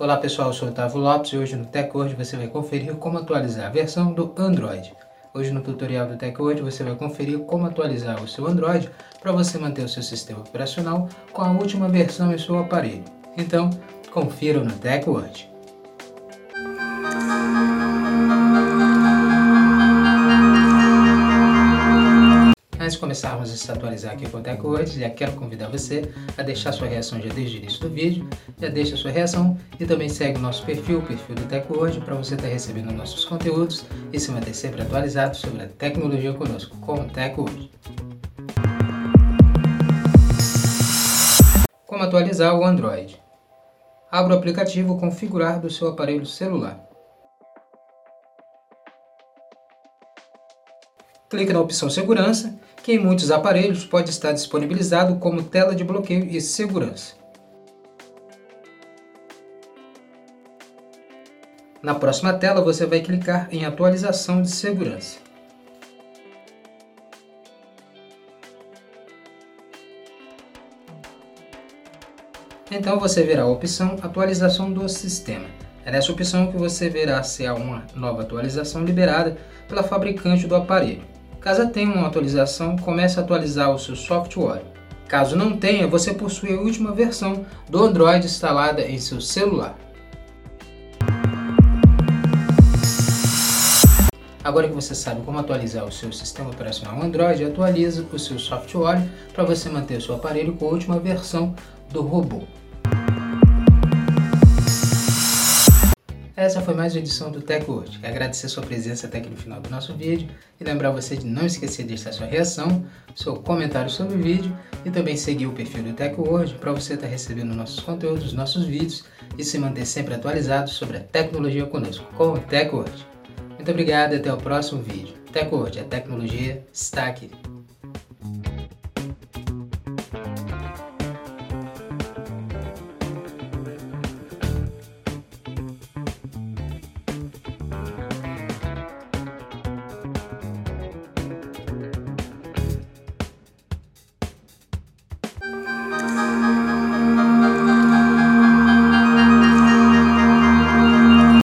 Olá pessoal, eu sou o Otávio Lopes e hoje no TechWord você vai conferir como atualizar a versão do Android. Hoje no tutorial do TechWord você vai conferir como atualizar o seu Android para você manter o seu sistema operacional com a última versão em seu aparelho. Então, confira no TechWord. Começarmos a se atualizar aqui com o TechWord, já quero convidar você a deixar sua reação já desde o início do vídeo, já deixa sua reação e também segue o nosso perfil, o perfil do TechWord, para você estar recebendo nossos conteúdos e se manter sempre atualizado sobre a tecnologia conosco com o TechWord. Como atualizar o Android? Abra o aplicativo Configurar do seu aparelho celular. Clique na opção Segurança, que em muitos aparelhos pode estar disponibilizado como tela de bloqueio e segurança. Na próxima tela você vai clicar em Atualização de segurança. Então você verá a opção Atualização do sistema. É nessa opção que você verá se há uma nova atualização liberada pela fabricante do aparelho. Caso tenha uma atualização, comece a atualizar o seu software. Caso não tenha, você possui a última versão do Android instalada em seu celular. Agora que você sabe como atualizar o seu sistema operacional Android, atualize o seu software para você manter o seu aparelho com a última versão do robô. Essa foi mais uma edição do TechWord. Quero agradecer sua presença até aqui no final do nosso vídeo e lembrar você de não esquecer de deixar sua reação, seu comentário sobre o vídeo e também seguir o perfil do TechWord para você estar recebendo nossos conteúdos, nossos vídeos e se manter sempre atualizado sobre a tecnologia conosco com o TechWord. Muito obrigado e até o próximo vídeo. TechWord, a tecnologia está aqui.